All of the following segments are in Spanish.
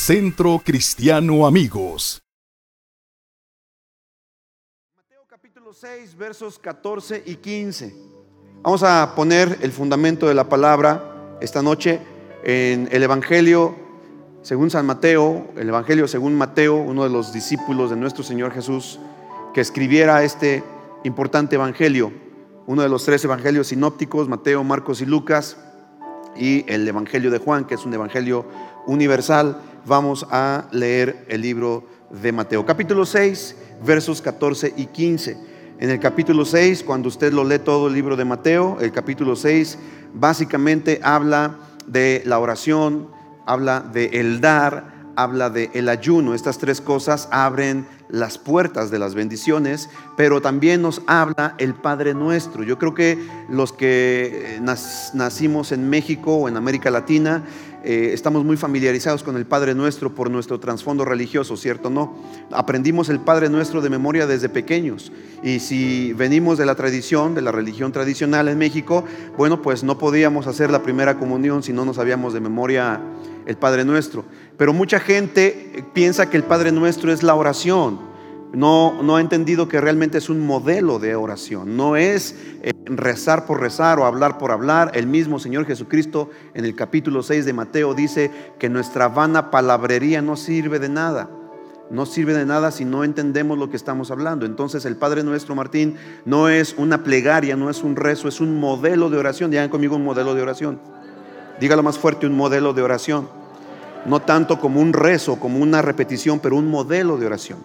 Centro Cristiano Amigos. Mateo capítulo 6, versos 14 y 15. Vamos a poner el fundamento de la palabra esta noche en el Evangelio según San Mateo, el Evangelio según Mateo, uno de los discípulos de nuestro Señor Jesús, que escribiera este importante Evangelio, uno de los tres Evangelios sinópticos, Mateo, Marcos y Lucas, y el Evangelio de Juan, que es un Evangelio universal. Vamos a leer el libro de Mateo, capítulo 6, versos 14 y 15. En el capítulo 6, cuando usted lo lee todo el libro de Mateo, el capítulo 6 básicamente habla de la oración, habla de el dar, habla de el ayuno. Estas tres cosas abren las puertas de las bendiciones, pero también nos habla el Padre Nuestro. Yo creo que los que eh, nacimos en México o en América Latina eh, estamos muy familiarizados con el Padre Nuestro por nuestro trasfondo religioso, ¿cierto? No. Aprendimos el Padre Nuestro de memoria desde pequeños. Y si venimos de la tradición, de la religión tradicional en México, bueno, pues no podíamos hacer la primera comunión si no nos sabíamos de memoria el Padre Nuestro. Pero mucha gente piensa que el Padre Nuestro es la oración no, no ha entendido que realmente es un modelo de oración. No es eh, rezar por rezar o hablar por hablar. El mismo Señor Jesucristo en el capítulo 6 de Mateo dice que nuestra vana palabrería no sirve de nada. No sirve de nada si no entendemos lo que estamos hablando. Entonces el Padre nuestro, Martín, no es una plegaria, no es un rezo, es un modelo de oración. Digan conmigo un modelo de oración. Dígalo más fuerte, un modelo de oración. No tanto como un rezo, como una repetición, pero un modelo de oración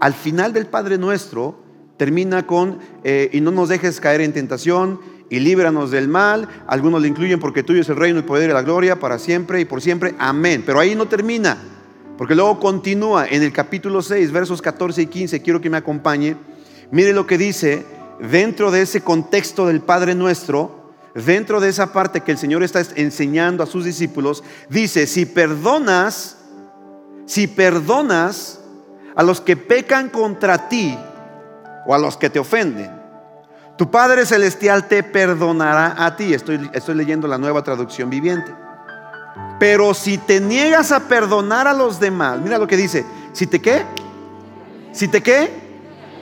al final del Padre Nuestro termina con, eh, y no nos dejes caer en tentación, y líbranos del mal. Algunos le incluyen porque tuyo es el reino, el poder y la gloria para siempre y por siempre. Amén. Pero ahí no termina, porque luego continúa en el capítulo 6, versos 14 y 15. Quiero que me acompañe. Mire lo que dice dentro de ese contexto del Padre Nuestro, dentro de esa parte que el Señor está enseñando a sus discípulos. Dice, si perdonas, si perdonas a los que pecan contra ti o a los que te ofenden. Tu Padre Celestial te perdonará a ti. Estoy, leyendo la nueva traducción viviente. Pero si te niegas a perdonar a los demás, mira lo que dice, si te qué, si te qué,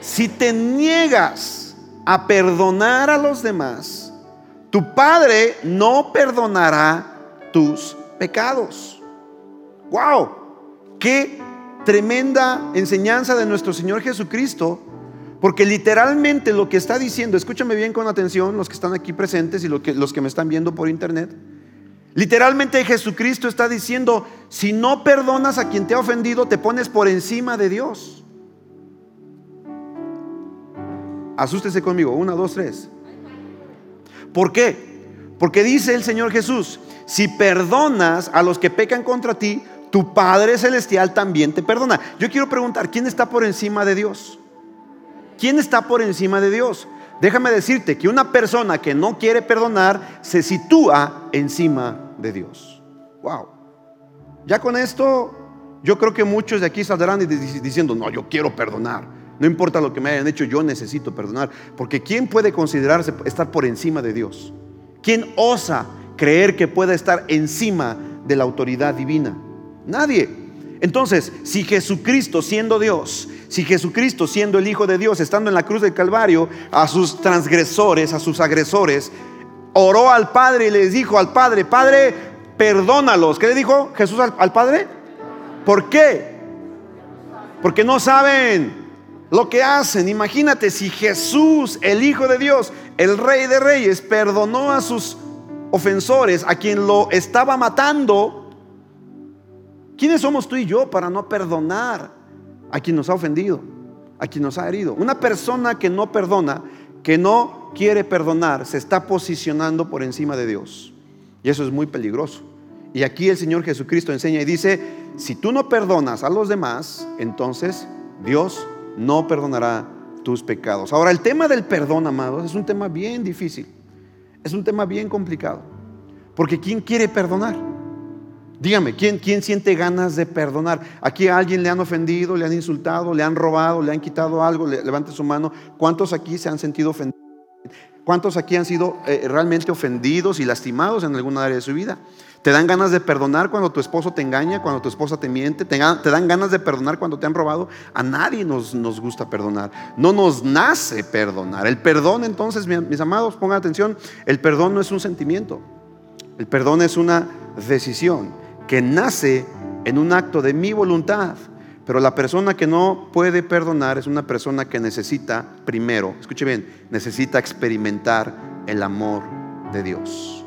si te niegas a perdonar a los demás, tu Padre no perdonará tus pecados. Wow, qué tremenda enseñanza de nuestro Señor Jesucristo, porque literalmente lo que está diciendo, escúchame bien con atención los que están aquí presentes y los que me están viendo por internet, literalmente Jesucristo está diciendo, si no perdonas a quien te ha ofendido, te pones por encima de Dios. Asústese conmigo, una, dos, tres. ¿Por qué? Porque dice el Señor Jesús, si perdonas a los que pecan contra ti, tu Padre Celestial también te perdona. Yo quiero preguntar, ¿quién está por encima de Dios? ¿Quién está por encima de Dios? Déjame decirte que una persona que no quiere perdonar se sitúa encima de Dios. Wow. Ya con esto, yo creo que muchos de aquí saldrán diciendo, no, yo quiero perdonar. No importa lo que me hayan hecho, yo necesito perdonar. Porque ¿quién puede considerarse estar por encima de Dios? ¿Quién osa creer que pueda estar encima de la autoridad divina? Nadie. Entonces, si Jesucristo siendo Dios, si Jesucristo siendo el Hijo de Dios, estando en la cruz del Calvario, a sus transgresores, a sus agresores, oró al Padre y les dijo al Padre, Padre, perdónalos. ¿Qué le dijo Jesús al, Padre? ¿Por qué? Porque no saben lo que hacen. Imagínate si Jesús, el Hijo de Dios, el Rey de Reyes, perdonó a sus ofensores, a quien lo estaba matando, ¿Quiénes somos tú y yo para no perdonar a quien nos ha ofendido, a quien nos ha herido? Una persona que no perdona, que no quiere perdonar, se está posicionando por encima de Dios. Y eso es muy peligroso. Y aquí el Señor Jesucristo enseña y dice, si tú no perdonas a los demás, entonces Dios no perdonará tus pecados. Ahora, el tema del perdón, amados, es un tema bien difícil. Es un tema bien complicado. Porque ¿quién quiere perdonar? Dígame, ¿quién, ¿quién siente ganas de perdonar? Aquí a alguien le han ofendido, le han insultado, le han robado, le han quitado algo, levante su mano. ¿Cuántos aquí se han sentido ofendidos? ¿Cuántos aquí han sido eh, realmente ofendidos y lastimados en alguna área de su vida? ¿Te dan ganas de perdonar cuando tu esposo te engaña, cuando tu esposa te miente? ¿Te, dan ganas de perdonar cuando te han robado? A nadie nos, nos gusta perdonar. No nos nace perdonar. El perdón entonces, mis amados, pongan atención, el perdón no es un sentimiento. El perdón es una decisión que nace en un acto de mi voluntad. Pero la persona que no puede perdonar es una persona que necesita primero, escuche bien, necesita experimentar el amor de Dios.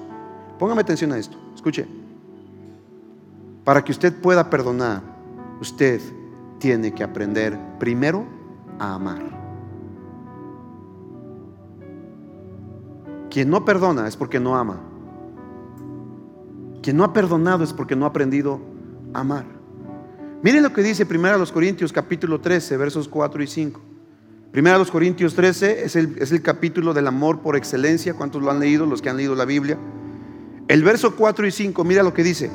Póngame atención a esto, escuche. Para que usted pueda perdonar, usted tiene que aprender primero a amar. Quien no perdona es porque no ama. Quien no ha perdonado es porque no ha aprendido a amar. Miren lo que dice 1 Corintios capítulo 13, versos 4 y 5. 1 Corintios 13 es el, es el capítulo del amor por excelencia. ¿Cuántos lo han leído? Los que han leído la Biblia. El verso 4 y 5, mira lo que dice.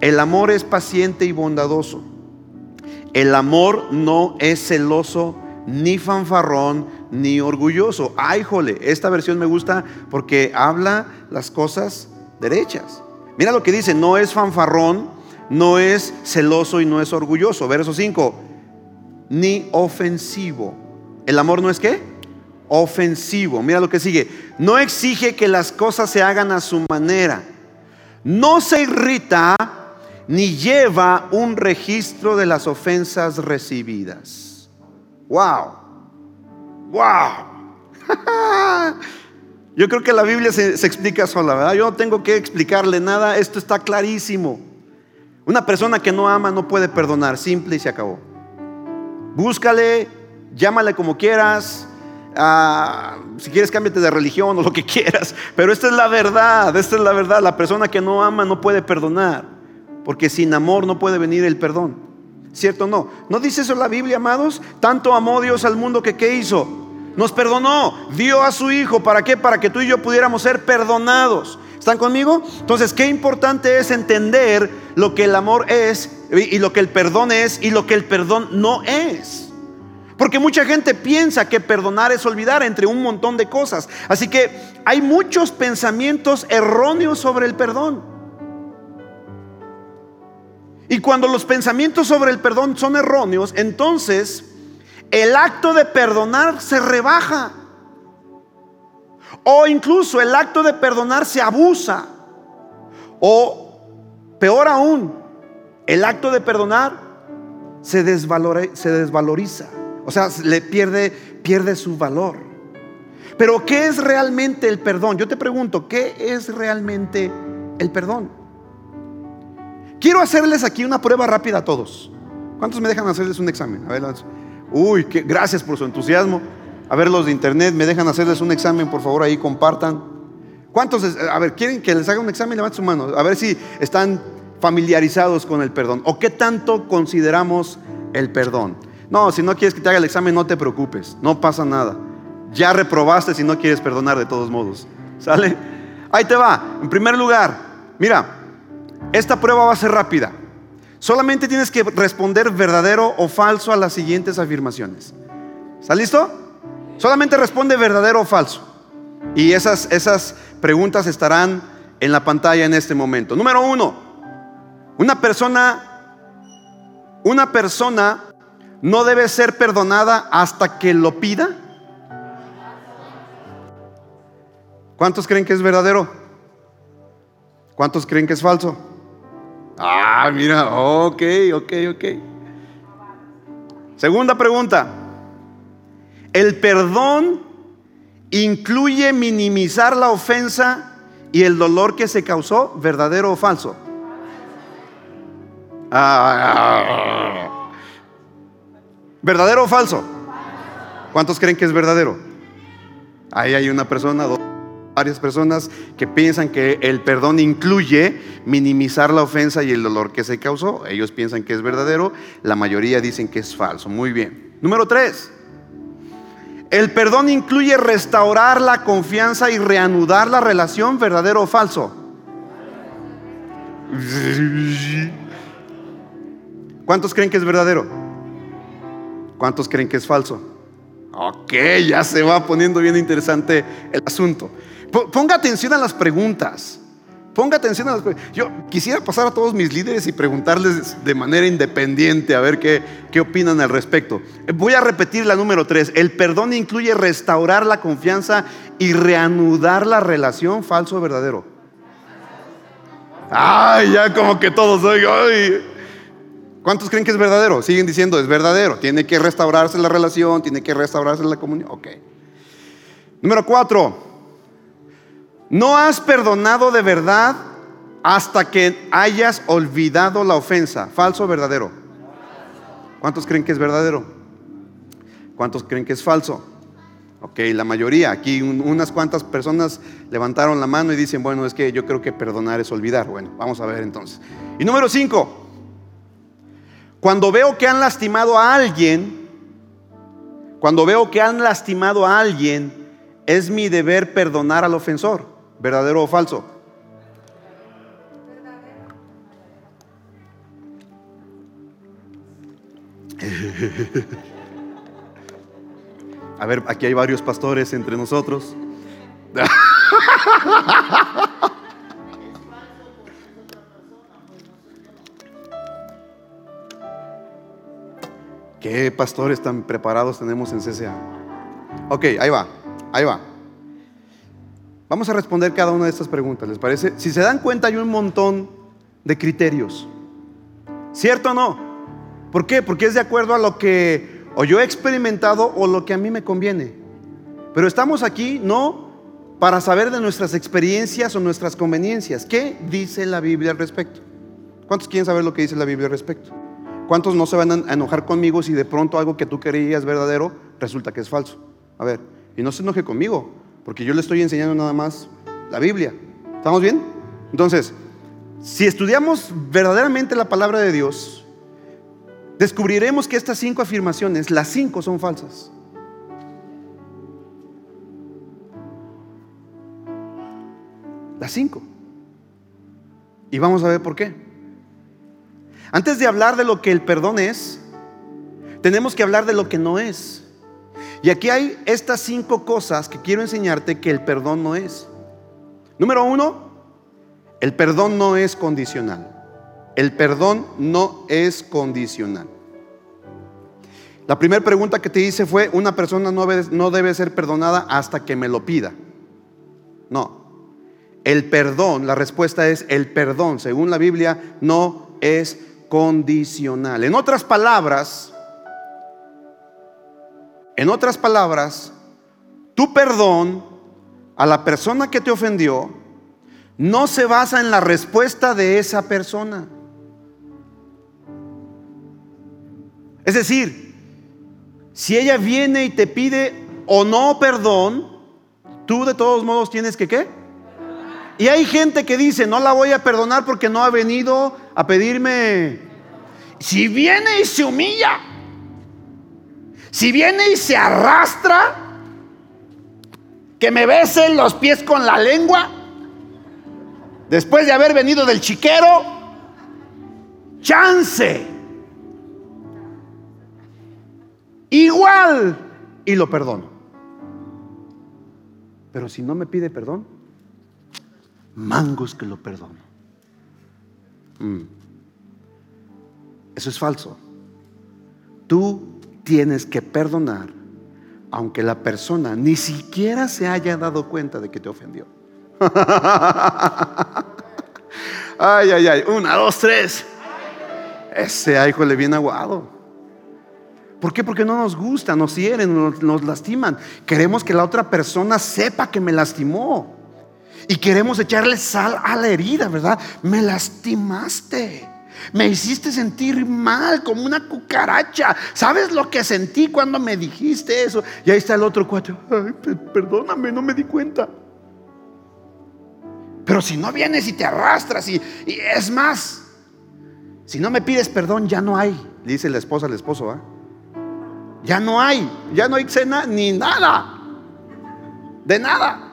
El amor es paciente y bondadoso. El amor no es celoso, ni fanfarrón, ni orgulloso. Ay, jole, esta versión me gusta porque habla las cosas derechas. Mira lo que dice, no es fanfarrón, no es celoso y no es orgulloso. Verso 5, ni ofensivo. ¿El amor no es qué? Ofensivo. Mira lo que sigue. No exige que las cosas se hagan a su manera. No se irrita ni lleva un registro de las ofensas recibidas. Wow. Wow. Yo creo que la Biblia se, explica sola, ¿verdad? Yo no tengo que explicarle nada, esto está clarísimo. Una persona que no ama no puede perdonar, simple y se acabó. Búscale, llámale como quieras, ah, si quieres cámbiate de religión o lo que quieras, pero esta es la verdad, esta es la verdad. La persona que no ama no puede perdonar, porque sin amor no puede venir el perdón. ¿Cierto o no? ¿No dice eso la Biblia, amados? Tanto amó Dios al mundo que ¿qué hizo? Nos perdonó, dio a su Hijo. ¿Para qué? Para que tú y yo pudiéramos ser perdonados. ¿Están conmigo? Entonces, qué importante es entender lo que el amor es y lo que el perdón es y lo que el perdón no es. Porque mucha gente piensa que perdonar es olvidar entre un montón de cosas. Así que hay muchos pensamientos erróneos sobre el perdón. Y cuando los pensamientos sobre el perdón son erróneos, entonces el acto de perdonar se rebaja. O incluso el acto de perdonar se abusa. O peor aún, el acto de perdonar se, se desvaloriza. O sea, le pierde, pierde su valor. Pero ¿qué es realmente el perdón? Yo te pregunto, ¿qué es realmente el perdón? Quiero hacerles aquí una prueba rápida a todos. ¿Cuántos me dejan hacerles un examen? A ver, uy, gracias por su entusiasmo. A ver, los de internet, ¿me dejan hacerles un examen? Por favor, ahí compartan. ¿Cuántos, a ver, quieren que les haga un examen? Levanten su mano. A ver si están familiarizados con el perdón. ¿O qué tanto consideramos el perdón? No, si no quieres que te haga el examen, no te preocupes. No pasa nada. Ya reprobaste si no quieres perdonar de todos modos. ¿Sale? Ahí te va. En primer lugar, mira, esta prueba va a ser rápida. Solamente tienes que responder verdadero o falso a las siguientes afirmaciones. ¿Está listo? Solamente responde verdadero o falso. Y esas, esas preguntas estarán en la pantalla en este momento. Número uno, una persona, una persona no debe ser perdonada hasta que lo pida. ¿Cuántos creen que es verdadero? ¿Cuántos creen que es falso? Ah, mira, ok, ok, ok. Segunda pregunta. El perdón incluye minimizar la ofensa y el dolor que se causó, verdadero o falso. Ah. ¿Verdadero o falso? ¿Cuántos creen que es verdadero? Ahí hay una persona, dos, varias personas que piensan que el perdón incluye minimizar la ofensa y el dolor que se causó. Ellos piensan que es verdadero, la mayoría dicen que es falso. Muy bien. Número tres. El perdón incluye restaurar la confianza y reanudar la relación, verdadero o falso. ¿Cuántos creen que es verdadero? ¿Cuántos creen que es falso? Ok, ya se va poniendo bien interesante el asunto. Ponga atención a las preguntas. Ponga atención a las preguntas. Yo quisiera pasar a todos mis líderes y preguntarles de manera independiente a ver qué, qué opinan al respecto. Voy a repetir la número tres. El perdón incluye restaurar la confianza y reanudar la relación falso o verdadero. Ay, ya como que todos. Ay, ¿Cuántos creen que es verdadero? Siguen diciendo, es verdadero. Tiene que restaurarse la relación, tiene que restaurarse la comunión. Ok. Número cuatro. No has perdonado de verdad hasta que hayas olvidado la ofensa. ¿Falso o verdadero? ¿Cuántos creen que es verdadero? ¿Cuántos creen que es falso? Ok, la mayoría. Aquí unas cuantas personas levantaron la mano y dicen, bueno, es que yo creo que perdonar es olvidar. Bueno, vamos a ver entonces. Y número cinco. Cuando veo que han lastimado a alguien, cuando veo que han lastimado a alguien, es mi deber perdonar al ofensor, verdadero o falso. A ver, aquí hay varios pastores entre nosotros. ¿Qué pastores tan preparados tenemos en CCA? Ok, ahí va, ahí va. Vamos a responder cada una de estas preguntas, ¿les parece? Si se dan cuenta hay un montón de criterios. ¿Cierto o no? ¿Por qué? Porque es de acuerdo a lo que o yo he experimentado o lo que a mí me conviene. Pero estamos aquí no para saber de nuestras experiencias o nuestras conveniencias. ¿Qué dice la Biblia al respecto? ¿Cuántos quieren saber lo que dice la Biblia al respecto? ¿Cuántos no se van a enojar conmigo si de pronto algo que tú creías verdadero resulta que es falso? A ver, y no se enoje conmigo, porque yo le estoy enseñando nada más la Biblia. ¿Estamos bien? Entonces, si estudiamos verdaderamente la palabra de Dios, descubriremos que estas cinco afirmaciones, las cinco son falsas. Las cinco. Y vamos a ver por qué. Antes de hablar de lo que el perdón es, tenemos que hablar de lo que no es. Y aquí hay estas cinco cosas que quiero enseñarte que el perdón no es. Número uno, el perdón no es condicional. El perdón no es condicional. La primera pregunta que te hice fue, una persona no debe, ser perdonada hasta que me lo pida. No. El perdón, la respuesta es, el perdón, según la Biblia, no es condicional. En otras palabras, en otras palabras, tu perdón a la persona que te ofendió no se basa en la respuesta de esa persona. Es decir, si ella viene y te pide o no perdón, tú de todos modos tienes que qué? Y hay gente que dice, no la voy a perdonar porque no ha venido a pedirme. Si viene y se humilla, si viene y se arrastra, que me besen los pies con la lengua, después de haber venido del chiquero, chance. Igual y lo perdono. Pero si no me pide perdón, mangos que lo perdono. Mm. Eso es falso. Tú tienes que perdonar aunque la persona ni siquiera se haya dado cuenta de que te ofendió. ay, ay, ay. Una, dos, tres. Ese hijo le viene aguado. ¿Por qué? Porque no nos gusta, nos hieren, nos lastiman. Queremos que la otra persona sepa que me lastimó. Y queremos echarle sal a la herida, ¿verdad? Me lastimaste. Me hiciste sentir mal como una cucaracha. ¿Sabes lo que sentí cuando me dijiste eso? Y ahí está el otro cuatro. Ay, perdóname, no me di cuenta. Pero si no vienes y te arrastras y, es más, si no me pides perdón, ya no hay. Le dice la esposa al esposo, ¿ah? Ya no hay, ya no hay cena ni nada. De nada.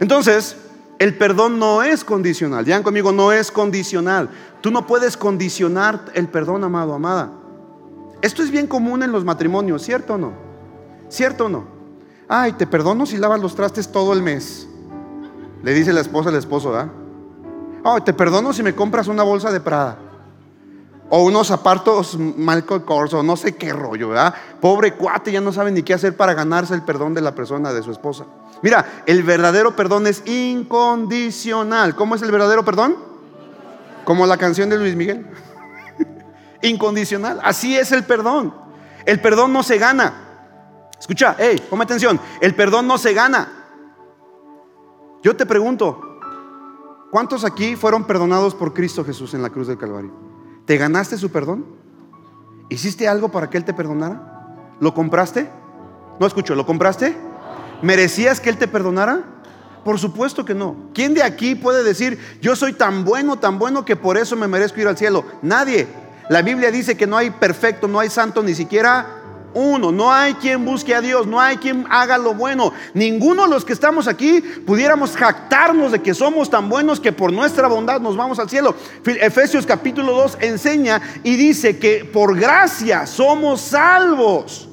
Entonces, el perdón no es condicional. Digan conmigo, no es condicional. Tú no puedes condicionar el perdón, amado, amada. Esto es bien común en los matrimonios, ¿cierto o no? ¿Cierto o no? Ay, te perdono si lavas los trastes todo el mes. Le dice la esposa al esposo, ¿verdad? Ay, te perdono si me compras una bolsa de Prada. O unos zapatos Michael Kors o no sé qué rollo, ¿verdad? Pobre cuate, ya no sabe ni qué hacer para ganarse el perdón de la persona, de su esposa. Mira, el verdadero perdón es incondicional. ¿Cómo es el verdadero perdón? Como la canción de Luis Miguel. incondicional. Así es el perdón. El perdón no se gana. Escucha, hey, ponme atención. El perdón no se gana. Yo te pregunto, ¿cuántos aquí fueron perdonados por Cristo Jesús en la cruz del Calvario? ¿Te ganaste su perdón? ¿Hiciste algo para que Él te perdonara? ¿Lo compraste? No escucho, ¿lo compraste? ¿Merecías que Él te perdonara? Por supuesto que no. ¿Quién de aquí puede decir, yo soy tan bueno, tan bueno que por eso me merezco ir al cielo? Nadie. La Biblia dice que no hay perfecto, no hay santo, ni siquiera uno. No hay quien busque a Dios, no hay quien haga lo bueno. Ninguno de los que estamos aquí pudiéramos jactarnos de que somos tan buenos que por nuestra bondad nos vamos al cielo. Efesios capítulo 2 enseña y dice que por gracia somos salvos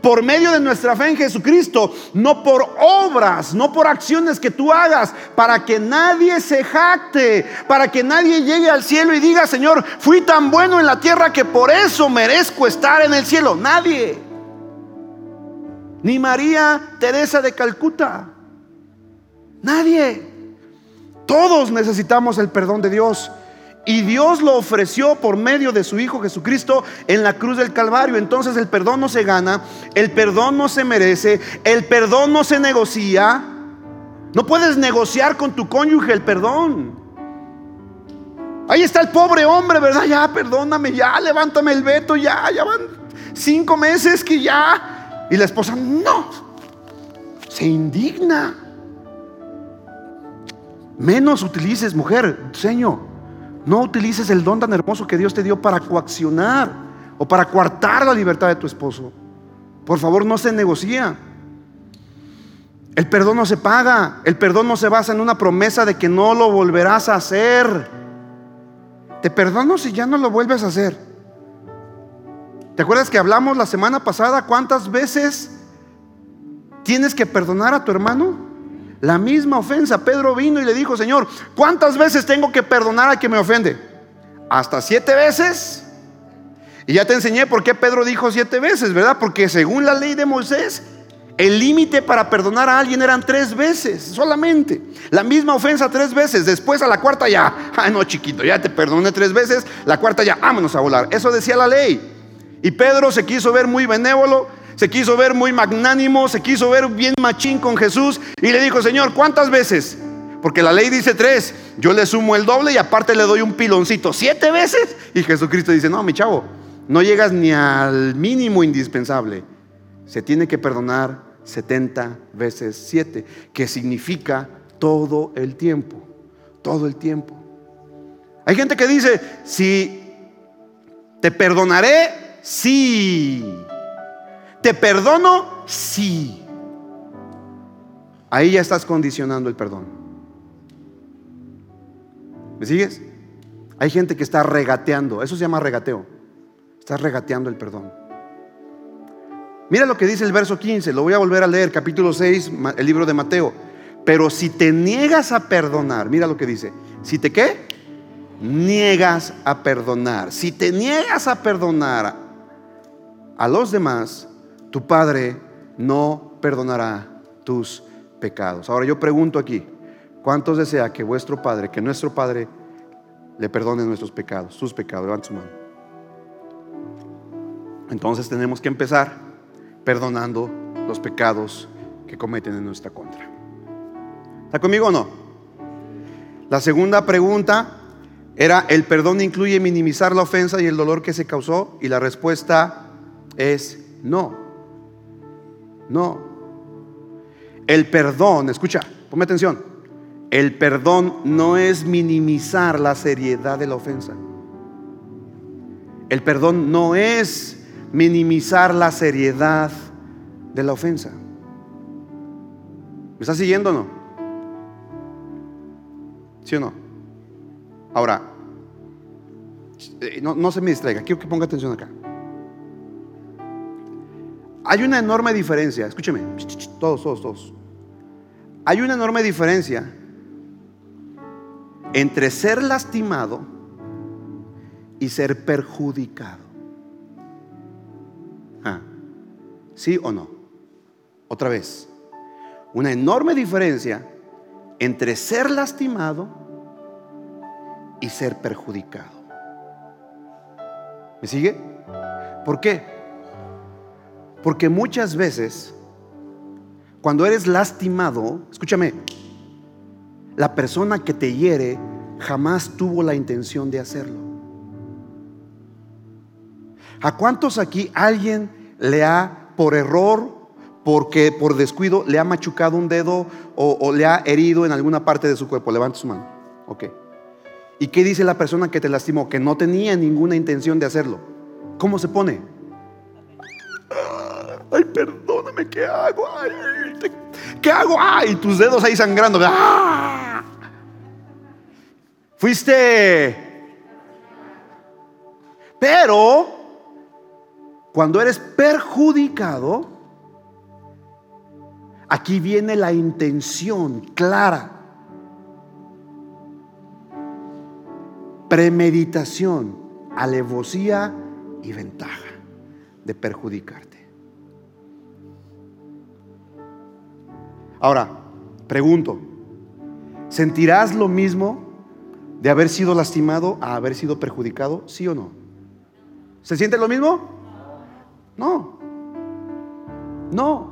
por medio de nuestra fe en Jesucristo, no por obras, no por acciones que tú hagas, para que nadie se jacte, para que nadie llegue al cielo y diga, Señor, fui tan bueno en la tierra que por eso merezco estar en el cielo. Nadie. Ni María Teresa de Calcuta. Nadie. Todos necesitamos el perdón de Dios. Y Dios lo ofreció por medio de su Hijo Jesucristo en la cruz del Calvario. Entonces el perdón no se gana, el perdón no se merece, el perdón no se negocia. No puedes negociar con tu cónyuge el perdón. Ahí está el pobre hombre, ¿verdad? Ya, perdóname, ya, levántame el veto, ya, ya van cinco meses que ya. Y la esposa, no, se indigna. Menos utilices, mujer, Señor. No utilices el don tan hermoso que Dios te dio para coaccionar o para coartar la libertad de tu esposo. Por favor, no se negocia. El perdón no se paga. El perdón no se basa en una promesa de que no lo volverás a hacer. Te perdono si ya no lo vuelves a hacer. ¿Te acuerdas que hablamos la semana pasada cuántas veces tienes que perdonar a tu hermano? La misma ofensa. Pedro vino y le dijo, Señor, ¿cuántas veces tengo que perdonar a quien me ofende? Hasta siete veces. Y ya te enseñé por qué Pedro dijo siete veces, ¿verdad? Porque según la ley de Moisés, el límite para perdonar a alguien eran tres veces solamente. La misma ofensa tres veces. Después a la cuarta ya, ay no chiquito, ya te perdoné tres veces. La cuarta ya, vámonos a volar. Eso decía la ley. Y Pedro se quiso ver muy benévolo se quiso ver muy magnánimo, se quiso ver bien machín con Jesús y le dijo, Señor, ¿cuántas veces? Porque la ley dice tres, yo le sumo el doble y aparte le doy un piloncito, siete veces. Y Jesucristo dice, no, mi chavo, no llegas ni al mínimo indispensable. Se tiene que perdonar 70 veces siete, que significa todo el tiempo, todo el tiempo. Hay gente que dice, si te perdonaré, sí. ¿Te perdono? Sí. Ahí ya estás condicionando el perdón. ¿Me sigues? Hay gente que está regateando, eso se llama regateo. Estás regateando el perdón. Mira lo que dice el verso 15, lo voy a volver a leer, capítulo 6, el libro de Mateo. Pero si te niegas a perdonar, mira lo que dice. Si te qué? Niegas a perdonar. Si te niegas a perdonar a los demás, tu Padre no perdonará tus pecados. Ahora yo pregunto aquí, ¿cuántos desea que vuestro Padre, que nuestro Padre le perdone nuestros pecados, sus pecados? Levanta su mano. Entonces tenemos que empezar perdonando los pecados que cometen en nuestra contra. ¿Está conmigo o no? La segunda pregunta era, ¿el perdón incluye minimizar la ofensa y el dolor que se causó? Y la respuesta es no. No. El perdón, escucha, ponme atención. El perdón no es minimizar la seriedad de la ofensa. El perdón no es minimizar la seriedad de la ofensa. ¿Me estás siguiendo o no? ¿Sí o no? Ahora, eh, no se me distraiga, quiero que ponga atención acá. Hay una enorme diferencia, escúcheme, todos, todos, todos. Hay una enorme diferencia entre ser lastimado y ser perjudicado. Ah, ¿Sí o no? Otra vez. Una enorme diferencia entre ser lastimado y ser perjudicado. ¿Me sigue? ¿Por qué? Porque muchas veces, cuando eres lastimado, escúchame, la persona que te hiere jamás tuvo la intención de hacerlo. ¿A cuántos aquí alguien le ha, por error, porque por descuido, le ha machucado un dedo o, le ha herido en alguna parte de su cuerpo? Levante su mano. Ok. ¿Y qué dice la persona que te lastimó? Que no tenía ninguna intención de hacerlo. ¿Cómo se pone? Ay, perdóname, ¿qué hago? ¿Qué hago? Ay, tus dedos ahí sangrando. ¡Ah! Fuiste. Pero, cuando eres perjudicado, aquí viene la intención clara premeditación, alevosía y ventaja de perjudicarte. Ahora, pregunto, ¿sentirás lo mismo de haber sido lastimado a haber sido perjudicado? ¿Sí o no? ¿Se siente lo mismo? No. No.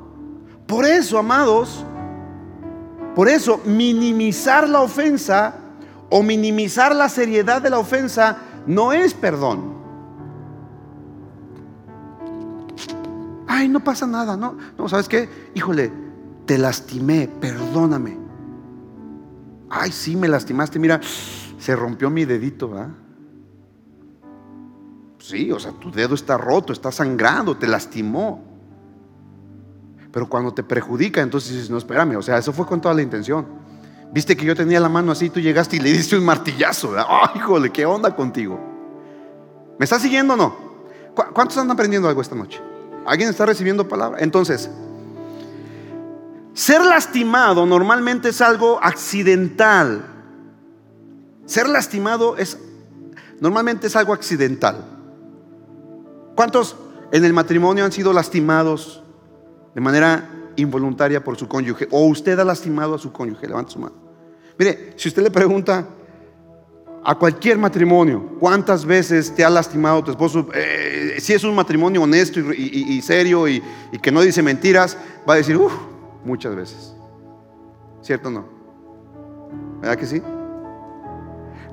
Por eso, amados, por eso minimizar la ofensa o minimizar la seriedad de la ofensa no es perdón. Ay, no pasa nada, no, no, ¿sabes qué? Híjole, te lastimé, perdóname. Ay, sí, me lastimaste, mira, se rompió mi dedito, ¿verdad? Sí, o sea, tu dedo está roto, está sangrando, te lastimó. Pero cuando te perjudica, entonces dices, no, espérame, o sea, eso fue con toda la intención. Viste que yo tenía la mano así, tú llegaste y le diste un martillazo. Ay, híjole, ¿qué onda contigo? ¿Me estás siguiendo o no? ¿Cuántos están aprendiendo algo esta noche? ¿Alguien está recibiendo palabra? Entonces, ser lastimado normalmente es algo accidental. Ser lastimado es normalmente es algo accidental. ¿Cuántos en el matrimonio han sido lastimados de manera involuntaria por su cónyuge? ¿O usted ha lastimado a su cónyuge? Levanta su mano. Mire, si usted le pregunta a cualquier matrimonio, ¿cuántas veces te ha lastimado tu esposo? Eh, si es un matrimonio honesto y, serio y, que no dice mentiras, va a decir, uff, muchas veces. ¿Cierto o no? ¿Verdad que sí?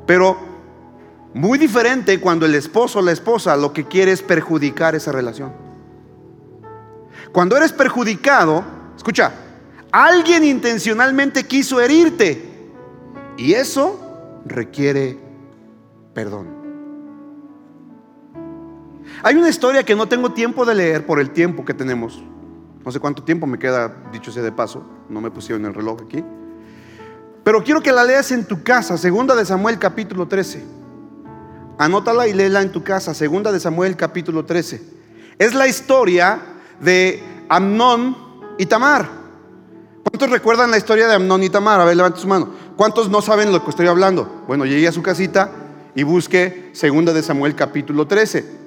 Pero muy diferente cuando el esposo o la esposa lo que quiere es perjudicar esa relación. Cuando eres perjudicado, escucha, alguien intencionalmente quiso herirte y eso requiere perdón. Hay una historia que no tengo tiempo de leer por el tiempo que tenemos. No sé cuánto tiempo me queda, dicho sea de paso, no me pusieron el reloj aquí. Pero quiero que la leas en tu casa, segunda de Samuel capítulo 13. Anótala y léela en tu casa, segunda de Samuel capítulo 13. Es la historia de Amnón y Tamar. ¿Cuántos recuerdan la historia de Amnón y Tamar? A ver, levante su mano. ¿Cuántos no saben lo que estoy hablando? Bueno, llegué a su casita y busque segunda de Samuel capítulo 13.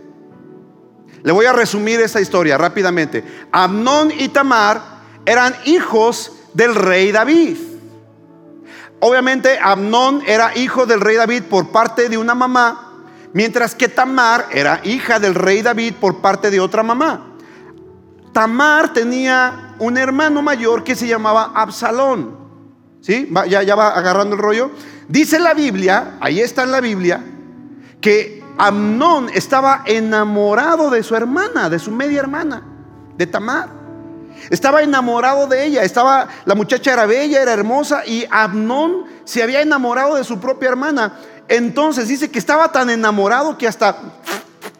Le voy a resumir esa historia rápidamente. Amnón y Tamar eran hijos del rey David. Obviamente Amnón era hijo del rey David por parte de una mamá, mientras que Tamar era hija del rey David por parte de otra mamá. Tamar tenía un hermano mayor que se llamaba Absalón. ¿Sí? Ya, ya va agarrando el rollo. Dice la Biblia, ahí está en la Biblia, que Amnón estaba enamorado de su hermana, de su media hermana, de Tamar. Estaba enamorado de ella, estaba la muchacha era bella, era hermosa y Amnón se había enamorado de su propia hermana. Entonces dice que estaba tan enamorado que hasta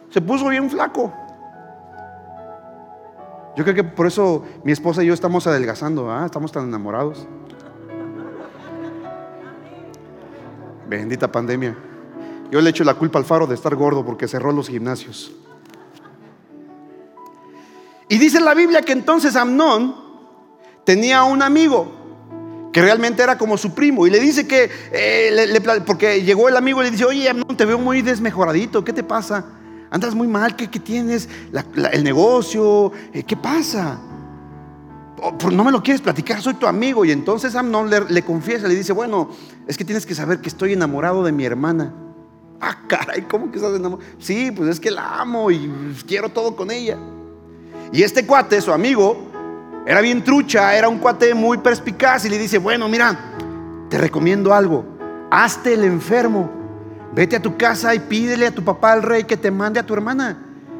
se puso bien flaco. Yo creo que por eso mi esposa y yo estamos adelgazando, ¿ah? estamos tan enamorados. Bendita pandemia. Yo le echo la culpa al faro de estar gordo porque cerró los gimnasios. Y dice la Biblia que entonces Amnón tenía un amigo que realmente era como su primo y le dice que, eh, porque llegó el amigo y le dice, oye Amnón, te veo muy desmejoradito, ¿qué te pasa? Andas muy mal, ¿qué, tienes? el negocio, eh, ¿qué pasa? Oh, no me lo quieres platicar, soy tu amigo. Y entonces Amnón le, le confiesa, le dice, bueno, es que tienes que saber que estoy enamorado de mi hermana. Ah, caray, ¿cómo que estás enamorado? Sí, pues es que la amo y quiero todo con ella. Y este cuate, su amigo, era bien trucha, era un cuate muy perspicaz y le dice, bueno, mira, te recomiendo algo, hazte el enfermo, vete a tu casa y pídele a tu papá al rey que te mande a tu hermana,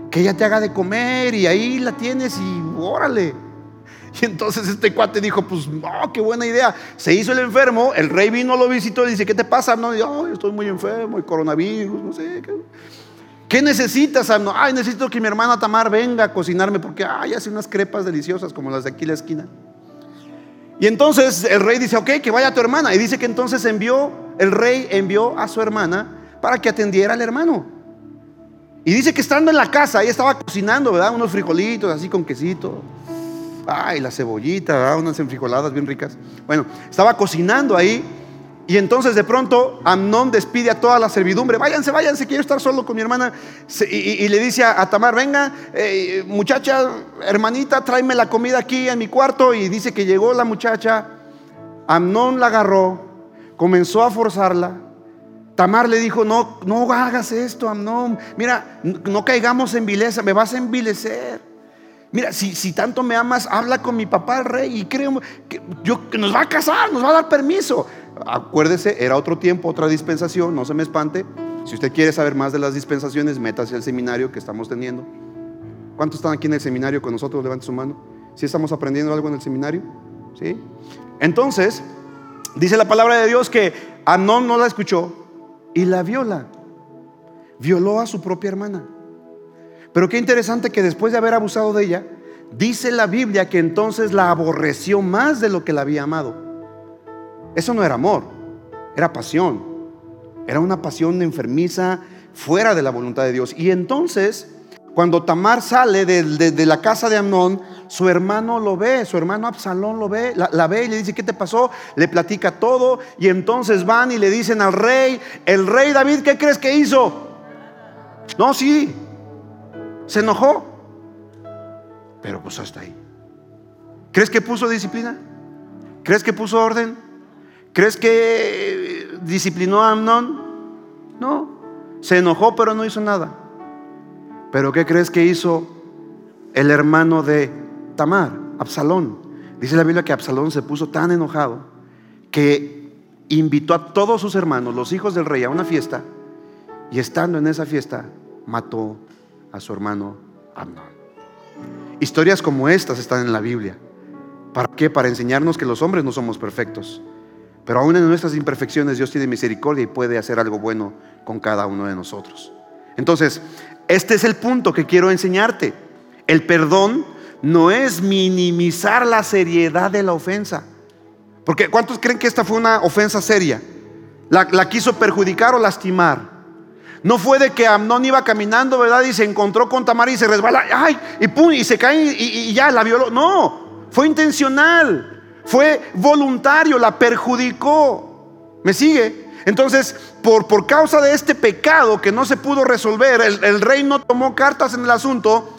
que ella te haga de comer y ahí la tienes y órale. Y entonces este cuate dijo, pues, oh, qué buena idea. Se hizo el enfermo, el rey vino, lo visitó y dice, ¿qué te pasa? No, yo estoy muy enfermo, el coronavirus, no sé. ¿qué? ¿Qué necesitas? Ay, necesito que mi hermana Tamar venga a cocinarme porque ay, hace unas crepas deliciosas como las de aquí en la esquina. Y entonces el rey dice, ok, que vaya tu hermana. Y dice que entonces envió, el rey envió a su hermana para que atendiera al hermano. Y dice que estando en la casa, ahí estaba cocinando, ¿verdad? Unos frijolitos así con quesito. Ay, la cebollita. Unas enfrijoladas bien ricas. Bueno, estaba cocinando ahí y entonces de pronto Amnón despide a toda la servidumbre, váyanse, váyanse, quiero estar solo con mi hermana. Y, le dice a, Tamar, venga, eh, muchacha, hermanita, tráeme la comida aquí en mi cuarto. Y dice que llegó la muchacha, Amnón la agarró, comenzó a forzarla. Tamar le dijo, no, no hagas esto, Amnón. Mira, no caigamos en vileza, me vas a envilecer. Mira, si, si, tanto me amas, habla con mi papá el rey y creo que, yo, que nos va a casar, nos va a dar permiso. Acuérdese, era otro tiempo, otra dispensación, no se me espante. Si usted quiere saber más de las dispensaciones, métase al seminario que estamos teniendo. ¿Cuántos están aquí en el seminario con nosotros? Levante su mano. ¿Sí estamos aprendiendo algo en el seminario? ¿Sí? Entonces, dice la palabra de Dios que Anón no la escuchó y la viola. Violó a su propia hermana. Pero qué interesante que después de haber abusado de ella, dice la Biblia que entonces la aborreció más de lo que la había amado. Eso no era amor, era pasión. Era una pasión enfermiza fuera de la voluntad de Dios. Y entonces, cuando Tamar sale de, la casa de Amnón, su hermano lo ve, su hermano Absalón lo ve, la, la, ve y le dice, ¿qué te pasó? Le platica todo y entonces van y le dicen al rey, el rey David, ¿qué crees que hizo? No, sí, se enojó, pero pues hasta ahí. ¿Crees que puso disciplina? ¿Crees que puso orden? ¿Crees que disciplinó a Amnón? No. Se enojó, pero no hizo nada. ¿Pero qué crees que hizo el hermano de Tamar, Absalón? Dice la Biblia que Absalón se puso tan enojado que invitó a todos sus hermanos, los hijos del rey, a una fiesta y estando en esa fiesta mató a su hermano Amnón. Historias como estas están en la Biblia. ¿Para qué? Para enseñarnos que los hombres no somos perfectos pero aún en nuestras imperfecciones Dios tiene misericordia y puede hacer algo bueno con cada uno de nosotros. Entonces, este es el punto que quiero enseñarte. El perdón no es minimizar la seriedad de la ofensa. Porque ¿cuántos creen que esta fue una ofensa seria? La, quiso perjudicar o lastimar. No fue de que Amnón iba caminando, ¿verdad? Y se encontró con Tamar y se resbala, ¡ay! Y pum, y se cae y ya la violó. No, fue intencional. Fue voluntario, la perjudicó. ¿Me sigue? Entonces, por, por causa de este pecado que no se pudo resolver, el, el rey no tomó cartas en el asunto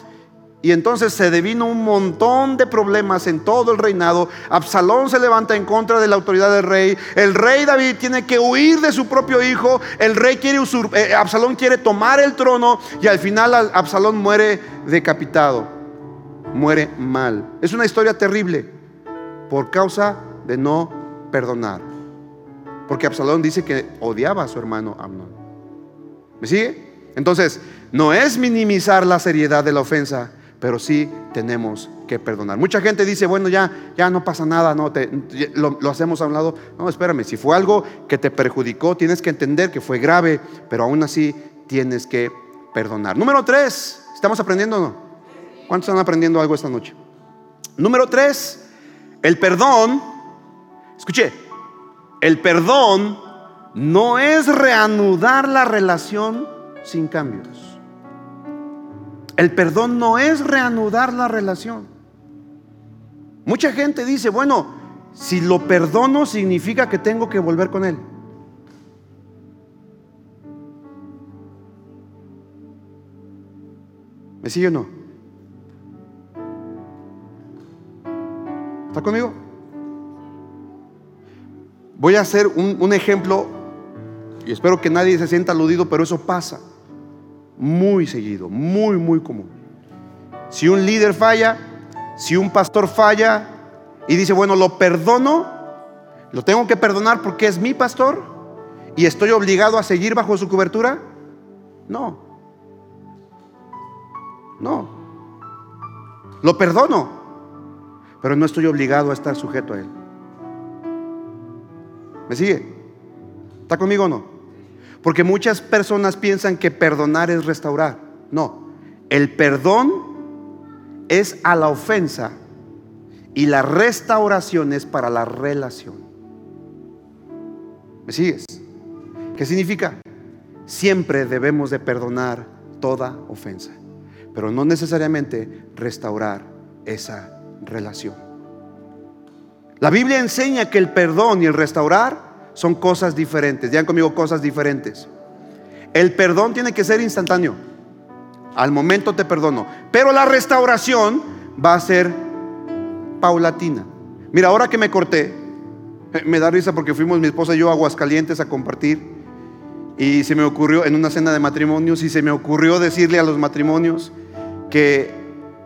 y entonces se devino un montón de problemas en todo el reinado. Absalón se levanta en contra de la autoridad del rey. El rey David tiene que huir de su propio hijo. El rey quiere eh, Absalón quiere tomar el trono y al final Absalón muere decapitado. Muere mal. Es una historia terrible por causa de no perdonar. Porque Absalón dice que odiaba a su hermano Amnón. ¿Me sigue? Entonces, no es minimizar la seriedad de la ofensa, pero sí tenemos que perdonar. Mucha gente dice, bueno, ya, ya no pasa nada, no, te, lo, hacemos a un lado. No, espérame, si fue algo que te perjudicó, tienes que entender que fue grave, pero aún así tienes que perdonar. Número tres, ¿estamos aprendiendo o no? ¿Cuántos están aprendiendo algo esta noche? Número tres, el perdón, escuche, el perdón no es reanudar la relación sin cambios. El perdón no es reanudar la relación. Mucha gente dice, bueno, si lo perdono significa que tengo que volver con él. ¿Me sigue o no? ¿Está conmigo? Voy a hacer un, un ejemplo y espero que nadie se sienta aludido, pero eso pasa muy seguido, muy, muy común. Si un líder falla, si un pastor falla y dice, bueno, lo perdono, lo tengo que perdonar porque es mi pastor y estoy obligado a seguir bajo su cobertura, no. No. Lo perdono, pero no estoy obligado a estar sujeto a él. ¿Me sigue? ¿Está conmigo o no? Porque muchas personas piensan que perdonar es restaurar. No, el perdón es a la ofensa y la restauración es para la relación. ¿Me sigues? ¿Qué significa? Siempre debemos de perdonar toda ofensa pero no necesariamente restaurar esa relación. La Biblia enseña que el perdón y el restaurar son cosas diferentes. Digan conmigo cosas diferentes. El perdón tiene que ser instantáneo. Al momento te perdono. Pero la restauración va a ser paulatina. Mira, ahora que me corté, me da risa porque fuimos mi esposa y yo a Aguascalientes a compartir. Y se me ocurrió en una cena de matrimonios y se me ocurrió decirle a los matrimonios, que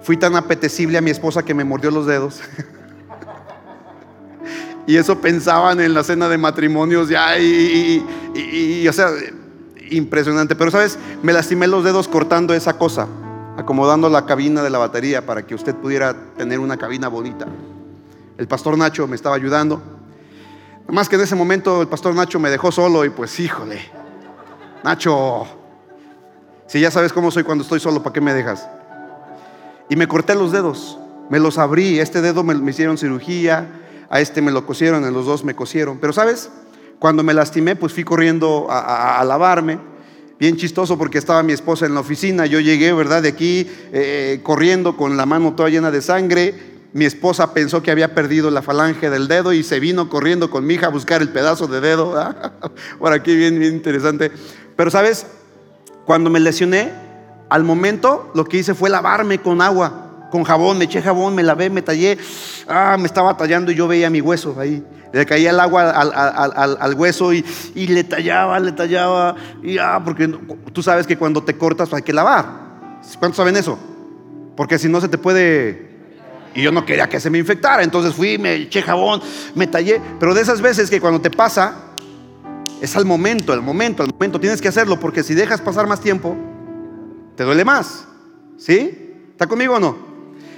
fui tan apetecible a mi esposa que me mordió los dedos. y eso pensaban en la cena de matrimonios ya y, y, o sea, impresionante. Pero sabes, me lastimé los dedos cortando esa cosa, acomodando la cabina de la batería para que usted pudiera tener una cabina bonita. El pastor Nacho me estaba ayudando. Más que en ese momento el pastor Nacho me dejó solo y pues híjole, Nacho, si ya sabes cómo soy cuando estoy solo, ¿para qué me dejas? Y me corté los dedos, me los abrí. Este dedo me, hicieron cirugía, a este me lo cosieron, en los dos me cosieron. Pero sabes, cuando me lastimé, pues fui corriendo a, lavarme. Bien chistoso porque estaba mi esposa en la oficina. Yo llegué, ¿verdad? De aquí eh, corriendo con la mano toda llena de sangre. Mi esposa pensó que había perdido la falange del dedo y se vino corriendo con mi hija a buscar el pedazo de dedo. Por aquí, bien, bien interesante. Pero sabes, cuando me lesioné, al momento lo que hice fue lavarme con agua, con jabón, me eché jabón, me lavé, me tallé, ah, me estaba tallando y yo veía mi hueso ahí. Le caía el agua al, hueso y, le tallaba, le tallaba, y ah, porque tú sabes que cuando te cortas hay que lavar. ¿Cuántos saben eso? Porque si no se te puede... Y yo no quería que se me infectara, entonces fui, me eché jabón, me tallé, pero de esas veces que cuando te pasa, es al momento, al momento, al momento, tienes que hacerlo, porque si dejas pasar más tiempo, te duele más. ¿Sí? ¿Está conmigo o no?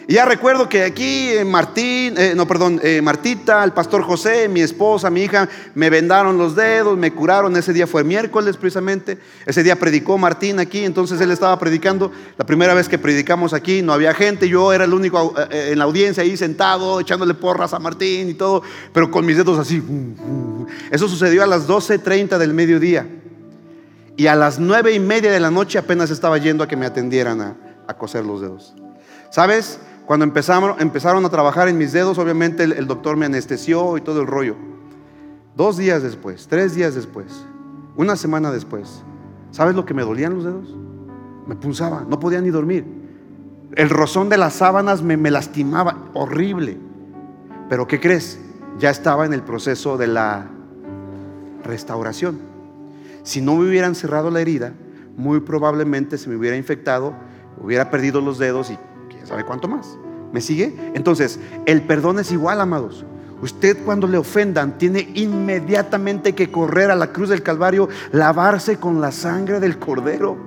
Y ya recuerdo que aquí eh, Martín, eh, no, perdón, eh, Martita, el pastor José, mi esposa, mi hija, me vendaron los dedos, me curaron. Ese día fue miércoles precisamente. Ese día predicó Martín aquí, entonces él estaba predicando. La primera vez que predicamos aquí no había gente, yo era el único en la audiencia ahí sentado, echándole porras a Martín y todo, pero con mis dedos así. Eso sucedió a las 12.30 del mediodía. Y a las nueve y media de la noche apenas estaba yendo a que me atendieran a, coser los dedos. ¿Sabes? Cuando empezaron, a trabajar en mis dedos, obviamente el, doctor me anestesió y todo el rollo. Dos días después, tres días después, una semana después, ¿sabes lo que me dolían los dedos? Me pulsaba, no podía ni dormir. El rozón de las sábanas me, me lastimaba, horrible. Pero ¿qué crees? Ya estaba en el proceso de la restauración. Si no me hubieran cerrado la herida, muy probablemente se me hubiera infectado, hubiera perdido los dedos y sabe cuánto más. ¿Me sigue? Entonces, el perdón es igual, amados. Usted cuando le ofendan tiene inmediatamente que correr a la cruz del Calvario, lavarse con la sangre del Cordero.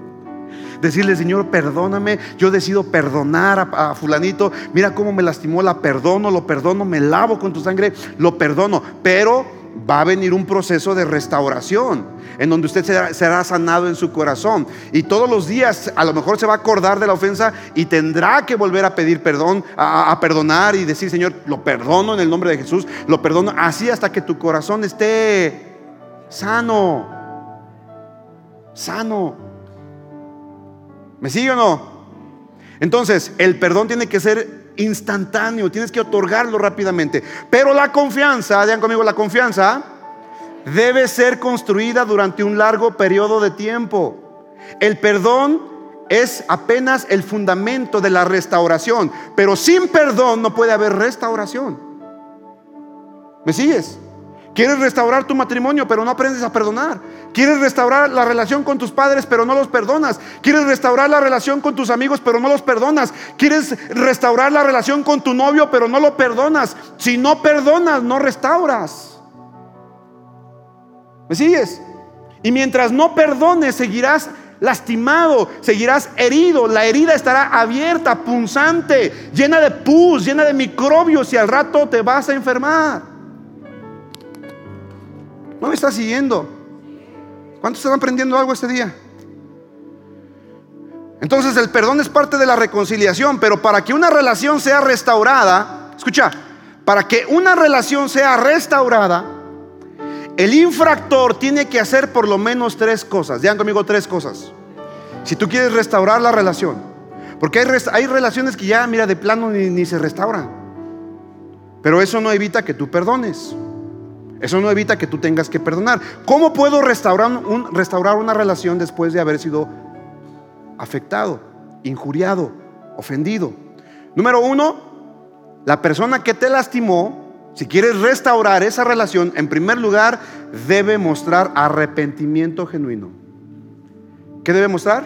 Decirle, Señor, perdóname, yo decido perdonar a, a, fulanito, mira cómo me lastimó, la perdono, lo perdono, me lavo con tu sangre, lo perdono, pero va a venir un proceso de restauración en donde usted será, sanado en su corazón. Y todos los días a lo mejor se va a acordar de la ofensa y tendrá que volver a pedir perdón, a, perdonar y decir, Señor, lo perdono en el nombre de Jesús, lo perdono así hasta que tu corazón esté sano. Sano. ¿Me sigue o no? Entonces, el perdón tiene que ser instantáneo, tienes que otorgarlo rápidamente. Pero la confianza, digan conmigo, la confianza debe ser construida durante un largo periodo de tiempo. El perdón es apenas el fundamento de la restauración, pero sin perdón no puede haber restauración. ¿Me sigues? Quieres restaurar tu matrimonio, pero no aprendes a perdonar. Quieres restaurar la relación con tus padres, pero no los perdonas. Quieres restaurar la relación con tus amigos, pero no los perdonas. Quieres restaurar la relación con tu novio, pero no lo perdonas. Si no perdonas, no restauras. ¿Me sigues? Y mientras no perdones, seguirás lastimado, seguirás herido. La herida estará abierta, punzante, llena de pus, llena de microbios y al rato te vas a enfermar. ¿No me está siguiendo? ¿Cuántos están aprendiendo algo este día? Entonces el perdón es parte de la reconciliación, pero para que una relación sea restaurada, escucha, para que una relación sea restaurada, el infractor tiene que hacer por lo menos tres cosas. Digan conmigo tres cosas. Si tú quieres restaurar la relación, porque hay, hay relaciones que ya, mira, de plano ni, ni se restauran, pero eso no evita que tú perdones. Eso no evita que tú tengas que perdonar. ¿Cómo puedo restaurar, un, restaurar una relación después de haber sido afectado, injuriado, ofendido? Número uno, la persona que te lastimó, si quieres restaurar esa relación, en primer lugar debe mostrar arrepentimiento genuino. ¿Qué debe mostrar?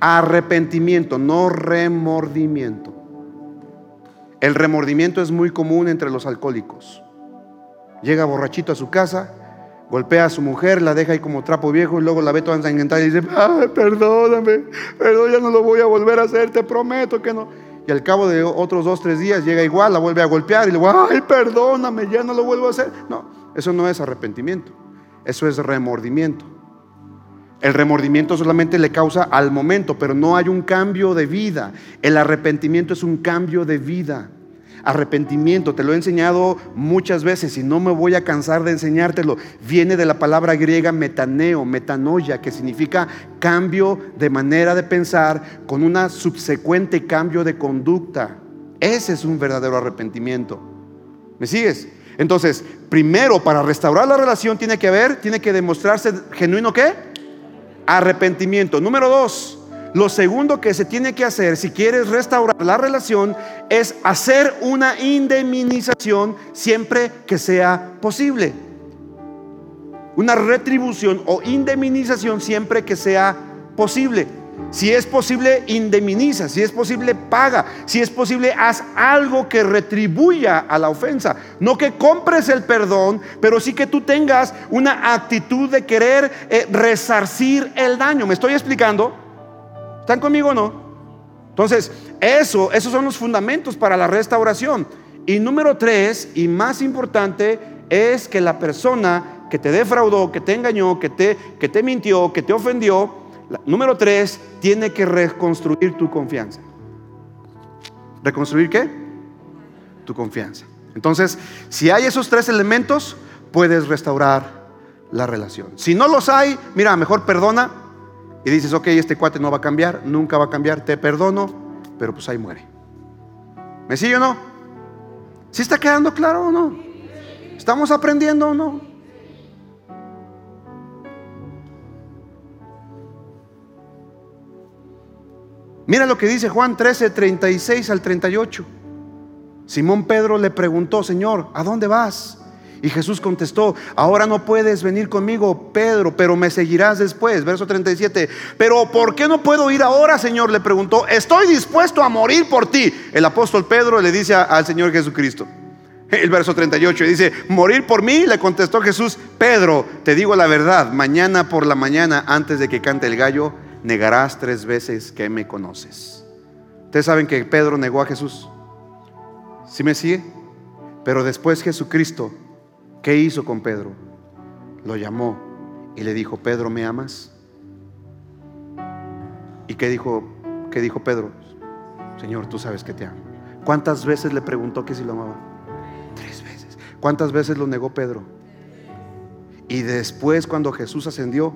Arrepentimiento, no remordimiento. El remordimiento es muy común entre los alcohólicos. Llega borrachito a su casa, golpea a su mujer, la deja ahí como trapo viejo y luego la ve toda ensangrentada y dice, Ay, perdóname, perdón, ya no lo voy a volver a hacer, te prometo que no. Y al cabo de otros dos, tres días llega igual, la vuelve a golpear y le dice, ay, perdóname, ya no lo vuelvo a hacer. No, eso no es arrepentimiento, eso es remordimiento. El remordimiento solamente le causa al momento, pero no hay un cambio de vida. El arrepentimiento es un cambio de vida arrepentimiento, te lo he enseñado muchas veces y no me voy a cansar de enseñártelo. Viene de la palabra griega metaneo, metanoia, que significa cambio de manera de pensar con una subsecuente cambio de conducta. Ese es un verdadero arrepentimiento. ¿Me sigues? Entonces, primero para restaurar la relación tiene que haber, tiene que demostrarse genuino qué? Arrepentimiento. Número dos, lo segundo que se tiene que hacer si quieres restaurar la relación es hacer una indemnización siempre que sea posible. Una retribución o indemnización siempre que sea posible. Si es posible, indemniza. Si es posible, paga. Si es posible, haz algo que retribuya a la ofensa. No que compres el perdón, pero sí que tú tengas una actitud de querer eh, resarcir el daño. ¿Me estoy explicando? ¿Están conmigo o no? Entonces, eso, esos son los fundamentos para la restauración. Y número tres, y más importante, es que la persona que te defraudó, que te engañó, que te, que te mintió, que te ofendió, número tres, tiene que reconstruir tu confianza. ¿Reconstruir qué? Tu confianza. Entonces, si hay esos tres elementos, puedes restaurar la relación. Si no los hay, mira, mejor perdona, y dices, ok, este cuate no va a cambiar, nunca va a cambiar, te perdono, pero pues ahí muere. ¿Me sigue o no? ¿Sí está quedando claro o no? ¿Estamos aprendiendo o no? Mira lo que dice Juan 13, 36 al 38. Simón Pedro le preguntó, Señor, ¿a dónde vas? Y Jesús contestó, ahora no puedes venir conmigo, Pedro, pero me seguirás después. Verso 37, pero ¿por qué no puedo ir ahora, Señor? Le preguntó, estoy dispuesto a morir por ti. El apóstol Pedro le dice al Señor Jesucristo. El verso 38 dice, morir por mí, le contestó Jesús, Pedro, te digo la verdad, mañana por la mañana, antes de que cante el gallo, negarás tres veces que me conoces. Ustedes saben que Pedro negó a Jesús. ¿Sí me sigue? Pero después Jesucristo ¿Qué hizo con Pedro? Lo llamó y le dijo, Pedro, ¿me amas? ¿Y qué dijo, qué dijo Pedro? Señor, tú sabes que te amo. ¿Cuántas veces le preguntó que si lo amaba? Tres veces. ¿Cuántas veces lo negó Pedro? Y después cuando Jesús ascendió,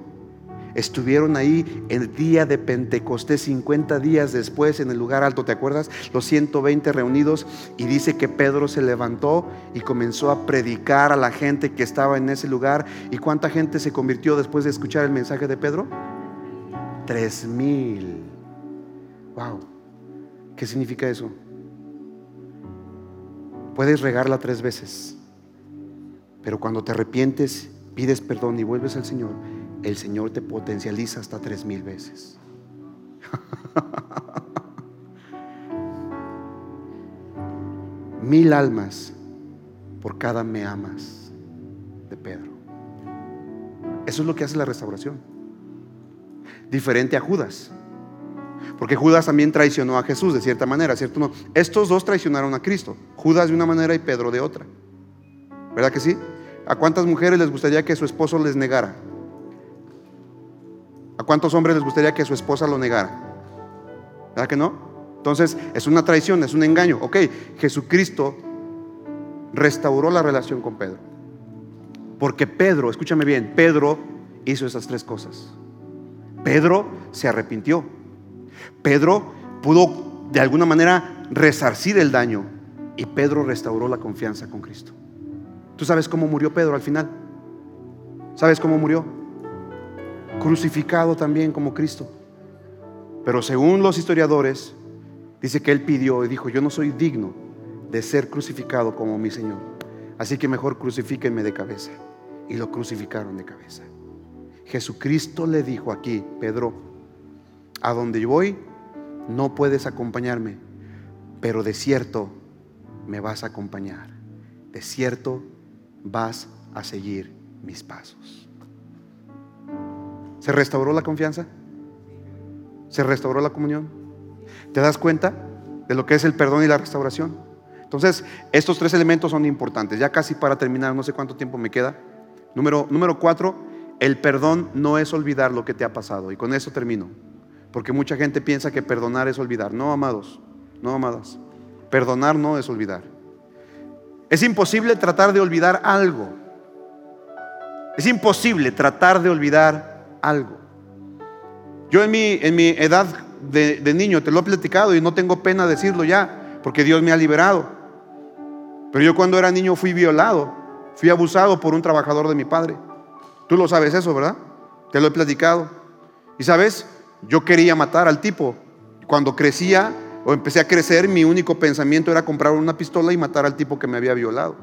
estuvieron ahí el día de Pentecostés, 50 días después en el lugar alto, ¿te acuerdas? Los 120 reunidos y dice que Pedro se levantó y comenzó a predicar a la gente que estaba en ese lugar. ¿Y cuánta gente se convirtió después de escuchar el mensaje de Pedro? Tres mil. Wow. ¿Qué significa eso? Puedes regarla tres veces, pero cuando te arrepientes, pides perdón y vuelves al Señor, el Señor te potencializa hasta tres mil veces. mil almas por cada me amas de Pedro. Eso es lo que hace la restauración. Diferente a Judas. Porque Judas también traicionó a Jesús de cierta manera, ¿cierto? No. Estos dos traicionaron a Cristo. Judas de una manera y Pedro de otra. ¿Verdad que sí? ¿A cuántas mujeres les gustaría que su esposo les negara? ¿A cuántos hombres les gustaría que su esposa lo negara? ¿Verdad que no? Entonces es una traición, es un engaño. Ok, Jesucristo restauró la relación con Pedro. Porque Pedro, escúchame bien, Pedro hizo esas tres cosas. Pedro se arrepintió. Pedro pudo de alguna manera resarcir el daño y Pedro restauró la confianza con Cristo. ¿Tú sabes cómo murió Pedro al final? ¿Sabes cómo murió? Crucificado también como Cristo. Pero según los historiadores, dice que él pidió y dijo, yo no soy digno de ser crucificado como mi Señor. Así que mejor crucifíquenme de cabeza. Y lo crucificaron de cabeza. Jesucristo le dijo aquí, Pedro, a donde yo voy, no puedes acompañarme, pero de cierto me vas a acompañar. De cierto vas a seguir mis pasos. ¿Se restauró la confianza? ¿Se restauró la comunión? ¿Te das cuenta de lo que es el perdón y la restauración? Entonces, estos tres elementos son importantes. Ya casi para terminar, no sé cuánto tiempo me queda. Número, número cuatro, el perdón no es olvidar lo que te ha pasado. Y con eso termino. Porque mucha gente piensa que perdonar es olvidar. No, amados, no, amadas. Perdonar no es olvidar. Es imposible tratar de olvidar algo. Es imposible tratar de olvidar algo. Yo en mi, en mi edad de, de niño te lo he platicado y no tengo pena decirlo ya, porque Dios me ha liberado. Pero yo cuando era niño fui violado, fui abusado por un trabajador de mi padre. Tú lo sabes eso, ¿verdad? Te lo he platicado. Y sabes, yo quería matar al tipo. Cuando crecía o empecé a crecer, mi único pensamiento era comprar una pistola y matar al tipo que me había violado.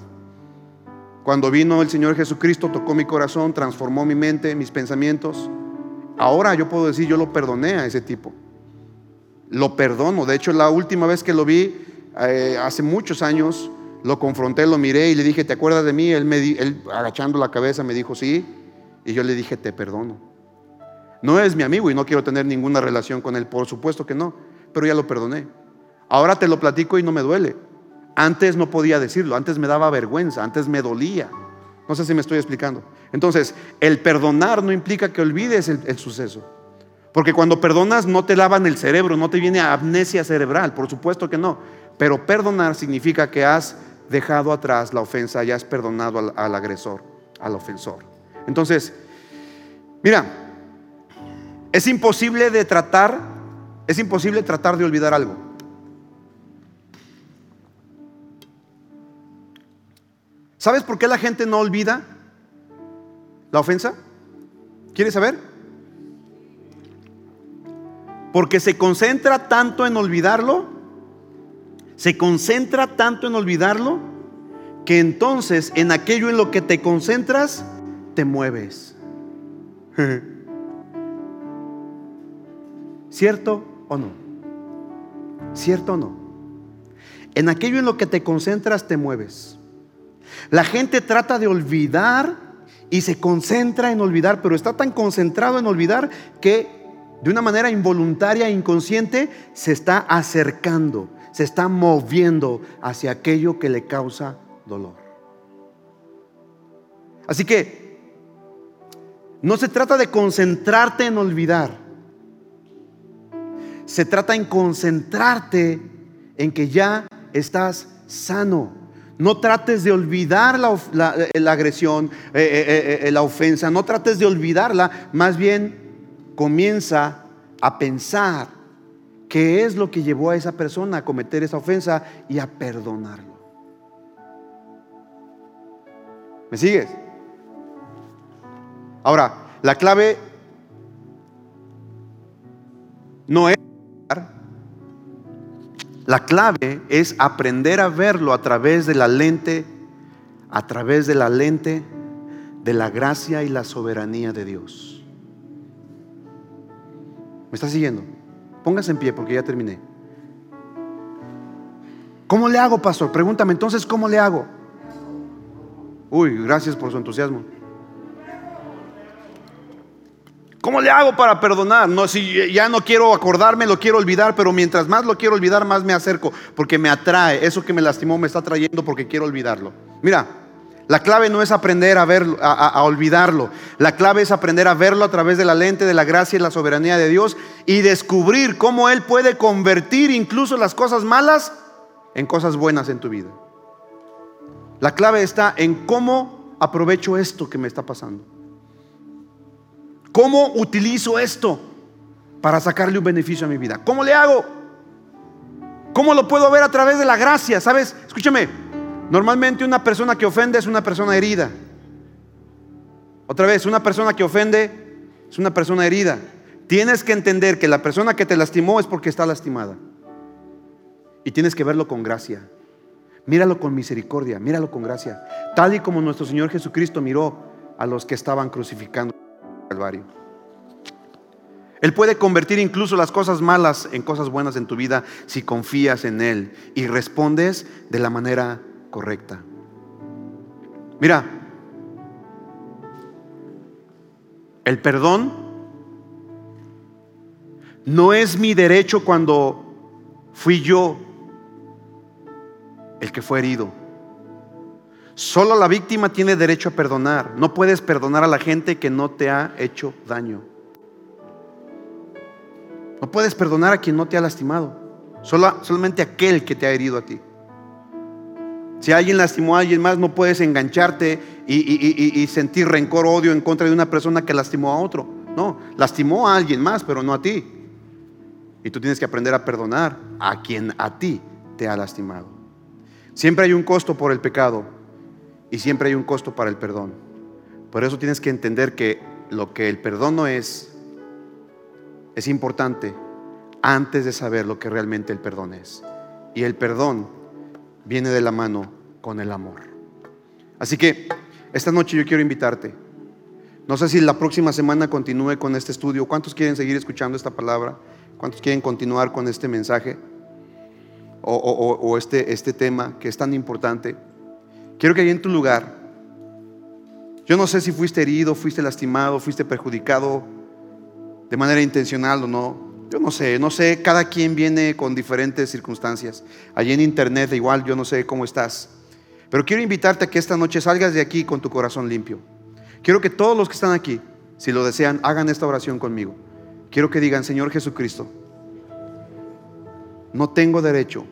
Cuando vino el Señor Jesucristo, tocó mi corazón, transformó mi mente, mis pensamientos. Ahora yo puedo decir, yo lo perdoné a ese tipo. Lo perdono. De hecho, la última vez que lo vi, eh, hace muchos años, lo confronté, lo miré y le dije, ¿te acuerdas de mí? Él, me, él agachando la cabeza me dijo, sí. Y yo le dije, te perdono. No es mi amigo y no quiero tener ninguna relación con él, por supuesto que no, pero ya lo perdoné. Ahora te lo platico y no me duele. Antes no podía decirlo, antes me daba vergüenza, antes me dolía. No sé si me estoy explicando. Entonces, el perdonar no implica que olvides el, suceso. Porque cuando perdonas no te lavan el cerebro, no te viene amnesia cerebral, por supuesto que no. Pero perdonar significa que has dejado atrás la ofensa y has perdonado al, al agresor, al ofensor. Entonces, mira, es imposible de tratar, es imposible tratar de olvidar algo. ¿Sabes por qué la gente no olvida la ofensa? ¿Quieres saber? Porque se concentra tanto en olvidarlo, se concentra tanto en olvidarlo, que entonces en aquello en lo que te concentras, te mueves. ¿Cierto o no? ¿Cierto o no? En aquello en lo que te concentras te mueves. La gente trata de olvidar y se concentra en olvidar, pero está tan concentrado en olvidar que de una manera involuntaria e inconsciente se está acercando, se está moviendo hacia aquello que le causa dolor. Así que no se trata de concentrarte en olvidar, se trata en concentrarte en que ya estás sano. No trates de olvidar la, agresión, eh, eh, eh, la ofensa, no trates de olvidarla, más bien comienza a pensar qué es lo que llevó a esa persona a cometer esa ofensa y a perdonarlo. ¿Me sigues? Ahora, la clave no es... La clave es aprender a verlo a través de la lente, a través de la lente de la gracia y la soberanía de Dios. ¿Me está siguiendo? Póngase en pie porque ya terminé. ¿Cómo le hago, pastor? Pregúntame entonces, ¿cómo le hago? Uy, gracias por su entusiasmo. ¿Cómo le hago para perdonar? No, si ya no quiero acordarme, lo quiero olvidar, pero mientras más lo quiero olvidar, más me acerco, porque me atrae. Eso que me lastimó me está trayendo porque quiero olvidarlo. Mira, la clave no es aprender a verlo, a, olvidarlo. La clave es aprender a verlo a través de la lente de la gracia y la soberanía de Dios y descubrir cómo Él puede convertir incluso las cosas malas en cosas buenas en tu vida. La clave está en cómo aprovecho esto que me está pasando. ¿Cómo utilizo esto para sacarle un beneficio a mi vida? ¿Cómo le hago? ¿Cómo lo puedo ver a través de la gracia? ¿Sabes? Escúchame, normalmente una persona que ofende es una persona herida. Otra vez, una persona que ofende es una persona herida. Tienes que entender que la persona que te lastimó es porque está lastimada. Y tienes que verlo con gracia. Míralo con misericordia, míralo con gracia. Tal y como nuestro Señor Jesucristo miró a los que estaban crucificando. Calvario. Él puede convertir incluso las cosas malas en cosas buenas en tu vida si confías en Él y respondes de la manera correcta. Mira, el perdón no es mi derecho cuando fui yo el que fue herido. Solo la víctima tiene derecho a perdonar. No puedes perdonar a la gente que no te ha hecho daño. No puedes perdonar a quien no te ha lastimado. Solo, solamente aquel que te ha herido a ti. Si alguien lastimó a alguien más, no puedes engancharte y, y sentir rencor o odio en contra de una persona que lastimó a otro. No, lastimó a alguien más, pero no a ti. Y tú tienes que aprender a perdonar a quien a ti te ha lastimado. Siempre hay un costo por el pecado y siempre hay un costo para el perdón. Por eso tienes que entender que lo que el perdón no es, es importante antes de saber lo que realmente el perdón es. Y el perdón viene de la mano con el amor. Así que esta noche yo quiero invitarte. No sé si la próxima semana continúe con este estudio. ¿Cuántos quieren seguir escuchando esta palabra? ¿Cuántos quieren continuar con este mensaje? O, este, este tema que es tan importante. Quiero que ahí en tu lugar, yo no sé si fuiste herido, fuiste lastimado, fuiste perjudicado de manera intencional o no. Yo no sé, no sé, cada quien viene con diferentes circunstancias. Allí en internet igual, yo no sé cómo estás. Pero quiero invitarte a que esta noche salgas de aquí con tu corazón limpio. Quiero que todos los que están aquí, si lo desean, hagan esta oración conmigo. Quiero que digan, Señor Jesucristo, no tengo derecho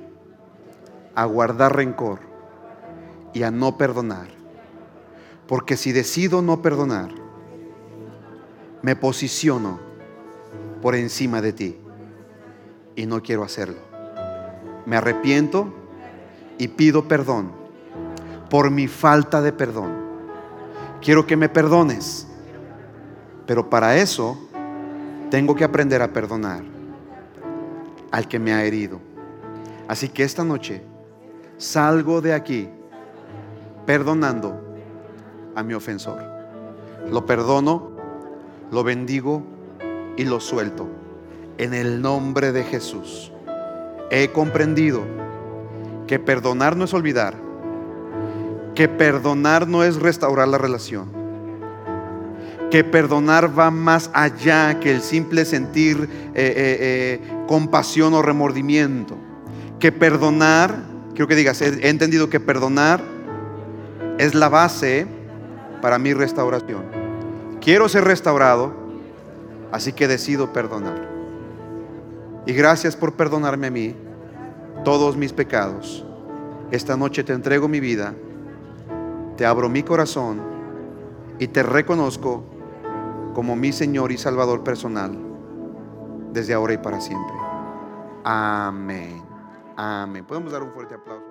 a guardar rencor y a no perdonar. Porque si decido no perdonar, me posiciono por encima de ti y no quiero hacerlo. Me arrepiento y pido perdón por mi falta de perdón. Quiero que me perdones, pero para eso tengo que aprender a perdonar al que me ha herido. Así que esta noche salgo de aquí perdonando a mi ofensor. Lo perdono, lo bendigo y lo suelto. En el nombre de Jesús. He comprendido que perdonar no es olvidar, que perdonar no es restaurar la relación, que perdonar va más allá que el simple sentir eh, eh, eh, compasión o remordimiento, que perdonar, quiero que digas, he entendido que perdonar es la base para mi restauración. Quiero ser restaurado, así que decido perdonar. Y gracias por perdonarme a mí todos mis pecados. Esta noche te entrego mi vida, te abro mi corazón y te reconozco como mi Señor y Salvador personal, desde ahora y para siempre. Amén. Amén. Podemos dar un fuerte aplauso